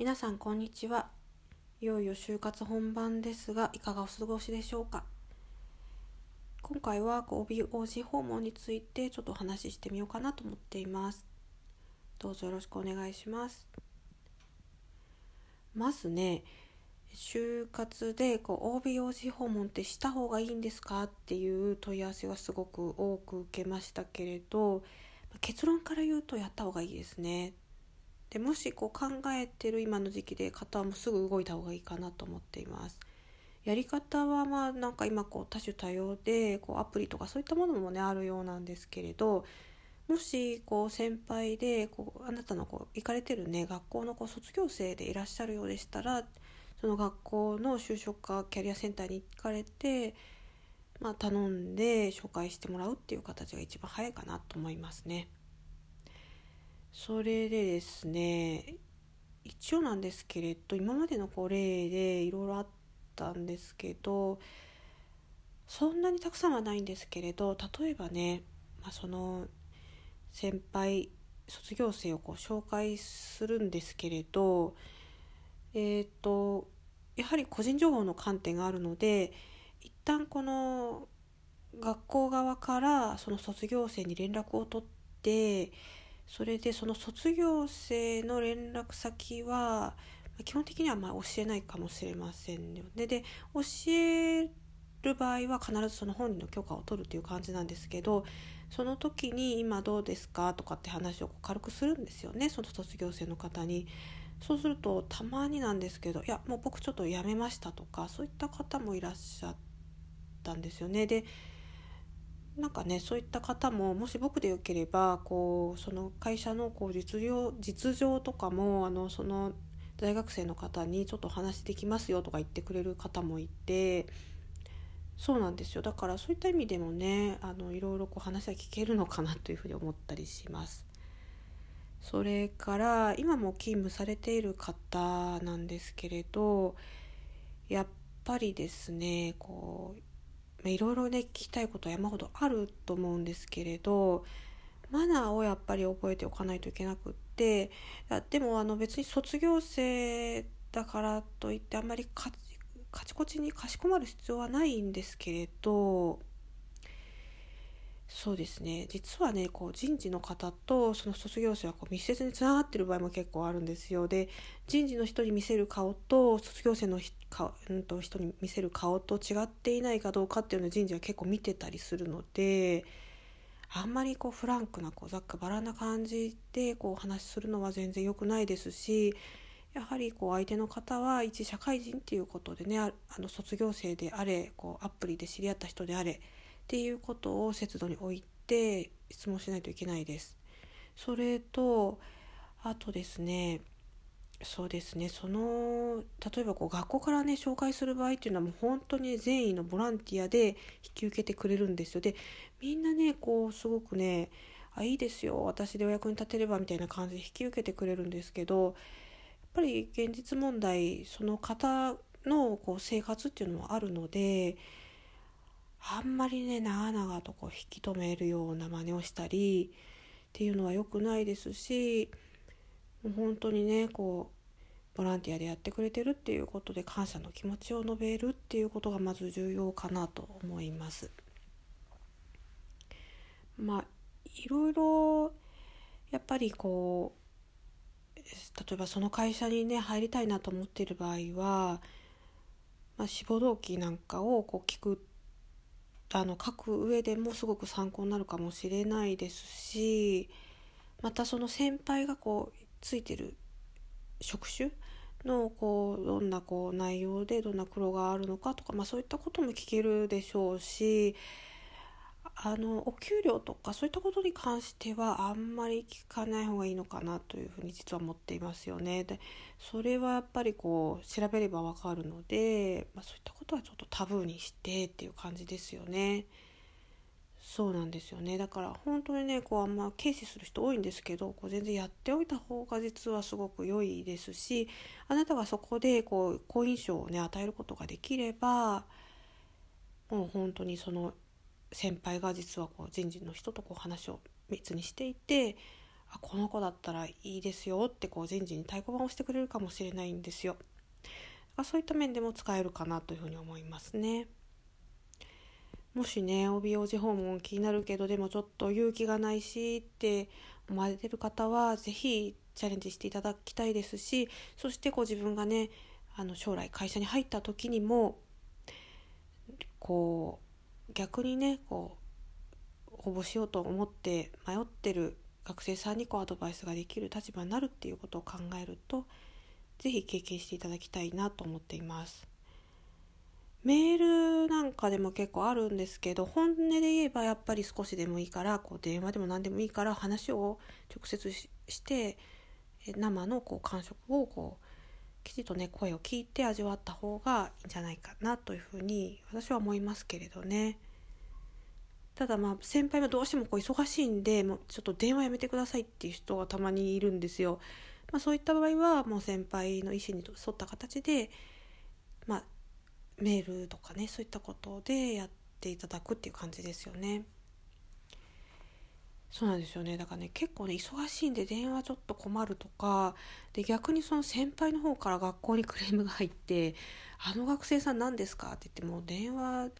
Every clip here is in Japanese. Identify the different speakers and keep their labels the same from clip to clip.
Speaker 1: 皆さんこんにちは。いよいよ就活本番ですがいかがお過ごしでしょうか？今回は OBOG 訪問についてちょっとお話ししてみようかなと思っています。どうぞよろしくお願いします。まずね就活でこう OBOG 訪問ってした方がいいんですか？っていう問い合わせはすごく多く受けましたけれど結論から言うとやった方がいいですね。でもしこう考えてる今の時期で方はもうすぐ動いた方がいいかなと思っています。やり方はまあなんか今こう多種多様でこうアプリとかそういったものもねあるようなんですけれどもしこう先輩でこうあなたのこう行かれてるね学校のこう卒業生でいらっしゃるようでしたらその学校の就職かキャリアセンターに行かれて、まあ、頼んで紹介してもらうっていう形が一番早いかなと思いますね。それでですね一応なんですけれど今までのこう例でいろいろあったんですけどそんなにたくさんはないんですけれど例えばね、まあ、その先輩卒業生をこう紹介するんですけれどえっ、ー、とやはり個人情報の観点があるので一旦この学校側からその卒業生に連絡を取ってそれでその卒業生の連絡先は基本的にはま教えないかもしれませんよね。で教える場合は必ずその本人の許可を取るという感じなんですけどその時に「今どうですか?」とかって話を軽くするんですよねその卒業生の方に。そうするとたまになんですけど「いやもう僕ちょっと辞めました」とかそういった方もいらっしゃったんですよね。でなんかねそういった方ももし僕でよければこうその会社のこう実情実情とかもあのその大学生の方にちょっと話できますよとか言ってくれる方もいてそうなんですよだからそういった意味でもねあのいろいろこう話は聞けるのかなというふうに思ったりします。それから今も勤務されている方なんですけれどやっぱりですねこういろいろね聞きたいことは山ほどあると思うんですけれどマナーをやっぱり覚えておかないといけなくってでもあの別に卒業生だからといってあんまりカチコチにかしこまる必要はないんですけれどそうですね。実はねこう人事の方とその卒業生はこう密接につながってる場合も結構あるんですよ。で人事の人に見せる顔と卒業生のか、うんと、人に見せる顔と違っていないかどうかっていうのを人事は結構見てたりするのであんまりこうフランクなこうざっくばらな感じでこうお話しするのは全然良くないですしやはりこう相手の方は一社会人っていうことでねあの卒業生であれこうアプリで知り合った人であれっていうことを節度に置いて質問しないといけないです。それとあとですねそうですねその例えばこう学校からね紹介する場合っていうのはもう本当に善意のボランティアで引き受けてくれるんですよでみんなねこうすごくねあいいですよ私でお役に立てればみたいな感じで引き受けてくれるんですけどやっぱり現実問題その方のこう生活っていうのもあるのであんまりね長々とこう引き止めるような真似をしたりっていうのは良くないですしもう本当にねこうボランティアでやってくれてるっていうことで感謝の気持ちを述べるっていうことがまず重要かなと思います。まあいろいろやっぱりこう例えばその会社にね入りたいなと思っている場合は、まあ、志望動機なんかをこう聞くあの書く上でもすごく参考になるかもしれないですしまたその先輩がこうついてる職種のこうどんなこう内容でどんな苦労があるのかとか、まあ、そういったことも聞けるでしょうしあのお給料とかそういったことに関してはあんまり聞かない方がいいのかなというふうに実は思っていますよね。でそれはやっぱりこう調べればわかるので、まあ、そういったことはちょっとタブーにしてっていう感じですよね。そうなんですよねだから本当にねこうあんま軽視する人多いんですけどこう全然やっておいた方が実はすごく良いですしあなたがそこでこう好印象をね与えることができればもう本当にその先輩が実はこう人事の人とこう話を密にしていてあこの子だったらいいですよってこう人事に太鼓判をしてくれるかもしれないんですよ。そういった面でも使えるかなというふうに思いますね。もしね帯王子訪問気になるけどでもちょっと勇気がないしって思われてる方は是非チャレンジしていただきたいですしそしてこう自分がねあの将来会社に入った時にもこう逆にねこう応募しようと思って迷ってる学生さんにこうアドバイスができる立場になるっていうことを考えると是非経験していただきたいなと思っています。メールなんかでも結構あるんですけど本音で言えばやっぱり少しでもいいからこう電話でも何でもいいから話を直接して生のこう感触をこうきちっとね声を聞いて味わった方がいいんじゃないかなというふうに私は思いますけれどね。ただまあ先輩はどうしてもこう忙しいんでもうちょっと電話やめてくださいっていう人がたまにいるんですよ。まあ、そういった場合はもう先輩の意思に沿った形で、まあ、メールとかねそういったことでやっていただくっていう感じですよね。そうなんですよねだからね結構ね忙しいんで電話ちょっと困るとかで逆にその先輩の方から学校にクレームが入って「あの学生さん何ですか?」って言ってもう電話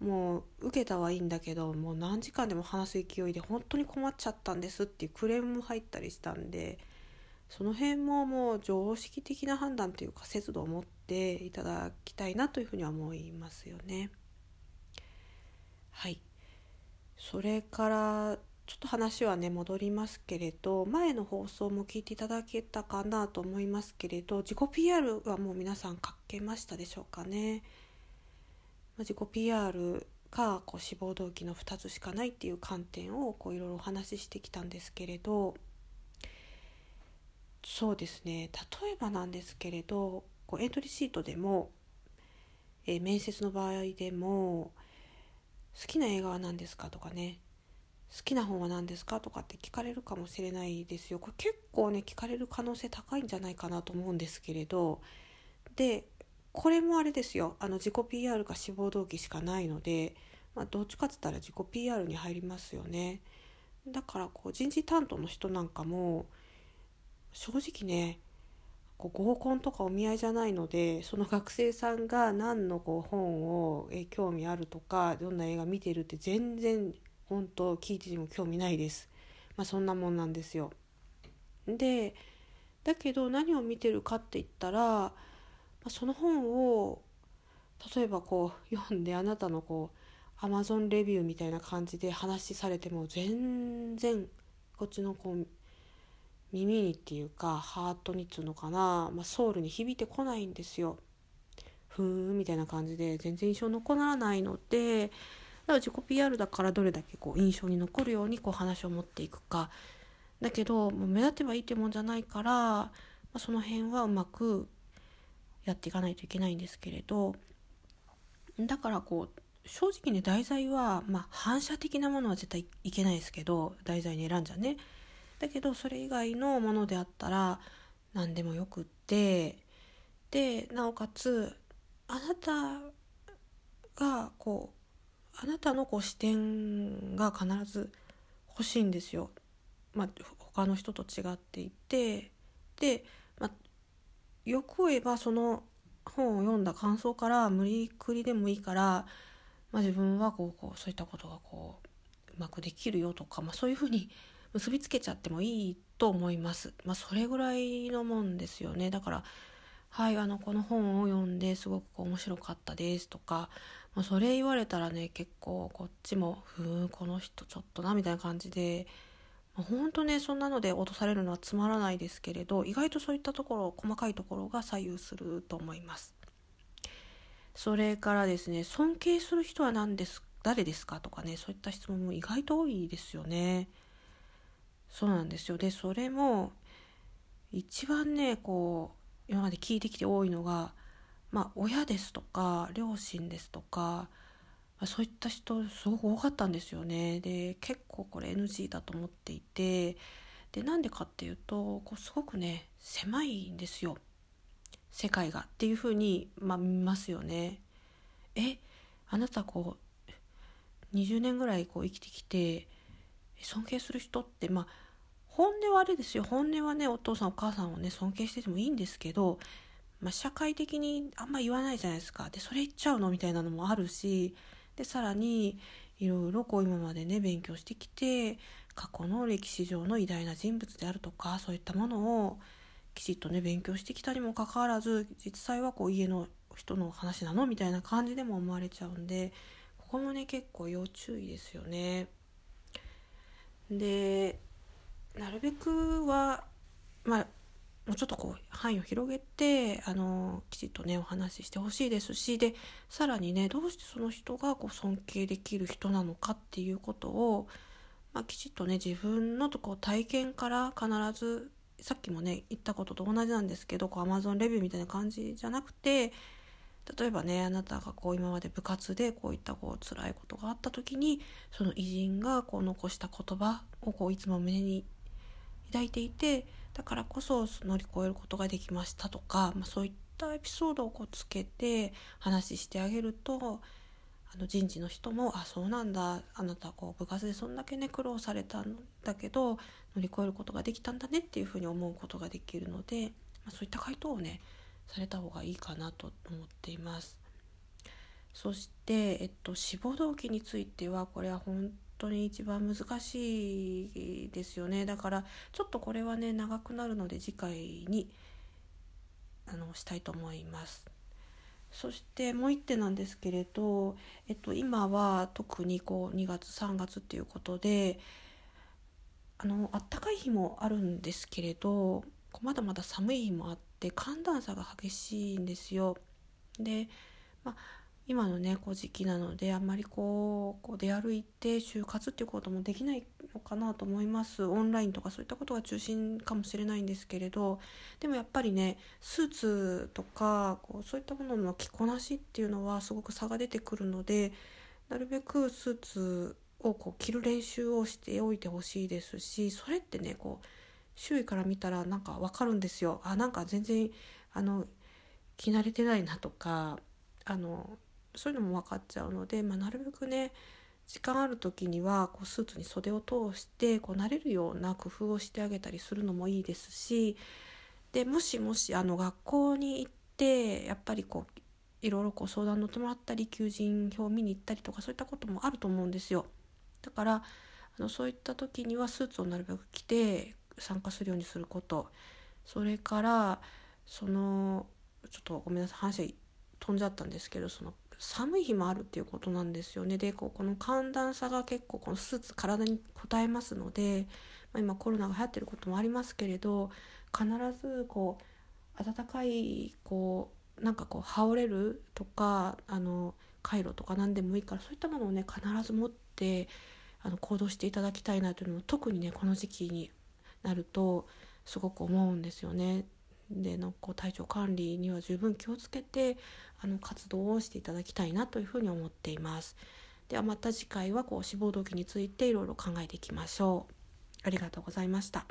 Speaker 1: もう受けたはいいんだけどもう何時間でも話す勢いで本当に困っちゃったんですっていうクレームも入ったりしたんでその辺ももう常識的な判断というか節度を持っていただきたいなというふうには思いますよね。はいそれからちょっと話はね戻りますけれど前の放送も聞いていただけたかなと思いますけれど自己 PR はもう皆さん書けましたでしょうかね。自己 PR かこう志望動機の2つしかないっていう観点をいろいろお話ししてきたんですけれどそうですね例えばなんですけれどこうエントリーシートでも、えー、面接の場合でも好きな映画は何ですかとかね好きな本は何ですか？とかって聞かれるかもしれないですよ。これ結構ね聞かれる可能性高いんじゃないかなと思うんですけれど。でこれもあれですよ。あの自己 PR か志望動機しかないので、まあ、どっちかっつったら自己 PR に入りますよね。だからこう人事担当の人なんかも正直ねこう合コンとかお見合いじゃないのでその学生さんが何のこう本をえ興味あるとかどんな映画見てるって全然本当聞いてても興味ないです。まあ、そんなもんなんですよ。でだけど何を見てるかって言ったら、まあ、その本を例えばこう読んであなたのこうアマゾンレビューみたいな感じで話しされても全然こっちのこう耳にっていうかハートにっつうのかな、まあ、ソウルに響いてこないんですよ。ふーんみたいな感じで全然印象残らないのでだから自己 PR だからどれだけこう印象に残るようにこう話を持っていくか。だけど目立てばいいってもんじゃないから、まあ、その辺はうまくやっていかないといけないんですけれどだからこう正直ね題材は、まあ、反射的なものは絶対いけないですけど題材に選んじゃね。だけどそれ以外のものであったら何でもよくってでなおかつあなたがこうあなたのこう視点が必ず欲しいんですよ。まあ、他の人と違っていてで、まあ、よく言えばその本を読んだ感想から無理くりでもいいから、まあ、自分はこうこうそういったことがこううまくできるよとか、まあ、そういうふうに結びつけちゃってもいいと思います。まあ、それぐらいのもんですよね。だからはいあのこの本を読んですごく面白かったですとかまあ、それ言われたらね結構こっちも「ふーんこの人ちょっとな」みたいな感じで、まあ、ほんとねそんなので落とされるのはつまらないですけれど意外とそういったところ細かいところが左右すると思います。それからですね尊敬する人は何です誰ですかとかねそういった質問も意外と多いですよね。そうなんですよでそれも一番ねこう今まで聞いてきて多いのがまあ、親ですとか両親ですとかそういった人すごく多かったんですよね。で結構これ NG だと思っていてでなんでかっていうとこうすごくね狭いんですよ。世界が。っていうふうに、まあ、見ますよね。えあなたこう20年ぐらいこう生きてきて尊敬する人ってまあ本音はあれですよ。本音はねお父さんお母さんをね尊敬しててもいいんですけど、まあ、社会的にあんま言わないじゃないですかでそれ言っちゃうのみたいなのもあるしでさらにいろいろこう今までね勉強してきて過去の歴史上の偉大な人物であるとかそういったものをきちっとね勉強してきたにもかかわらず実際はこう家の人の話なの？みたいな感じでも思われちゃうんでここもね結構要注意ですよね。でなるべくはまあもうちょっとこう範囲を広げてあのきちっとねお話ししてほしいですしでさらにねどうしてその人がこう尊敬できる人なのかっていうことを、まあ、きちっとね自分のとこ体験から必ずさっきもね言ったことと同じなんですけどこう Amazon レビューみたいな感じじゃなくて例えばねあなたがこう今まで部活でこういったこう辛いことがあった時にその偉人がこう残した言葉をこういつも胸に抱いていてだからこそ乗り越えることができましたとか、まあ、そういったエピソードをこうつけて話してあげるとあの人事の人も「あそうなんだあなたこう部活でそんだけね苦労されたんだけど乗り越えることができたんだね」っていうふうに思うことができるので、まあ、そういった回答をねされた方がいいかなと思っています。そして、えっと、志望動機についてはこれは本当に一番難しいですよねだからちょっとこれはね長くなるので次回にあのしたいと思います。そしてもう一点なんですけれど、えっと、今は特にこう2月3月っていうことであの暖かい日もあるんですけれどまだまだ寒い日もあって寒暖差が激しいんですよ。で、まあ今のねこう時期なのであんまりこうこう出歩いて就活っていうこともできないのかなと思います。オンラインとかそういったことが中心かもしれないんですけれど。でもやっぱりねスーツとかこうそういったものの着こなしっていうのはすごく差が出てくるのでなるべくスーツをこう着る練習をしておいてほしいですしそれってねこう周囲から見たらなんか分かるんですよ。あなんか全然あの着慣れてないなとかあのそういうのも分かっちゃうので、まあ、なるべくね時間ある時にはこうスーツに袖を通してこう慣れるような工夫をしてあげたりするのもいいですしでもしもしあの学校に行ってやっぱりこういろいろこう相談乗ってもらったり求人票を見に行ったりとかそういったこともあると思うんですよ。だからあのそういった時にはスーツをなるべく着て参加するようにすることそれからそのちょっとごめんなさい話飛んじゃったんですけどその寒い日もあるっていうことなんですよねでこうこの寒暖差が結構このスーツ体に応えますので、まあ、今コロナが流行ってることもありますけれど必ずこう暖かいこうなんかこう羽織れるとかあのカイロとか何でもいいからそういったものをね必ず持ってあの行動していただきたいなというのも特にねこの時期になるとすごく思うんですよね。でのこう体調管理には十分気をつけてあの活動をしていただきたいなというふうに思っています。ではまた次回はこう志望動機についていろいろ考えていきましょう。ありがとうございました。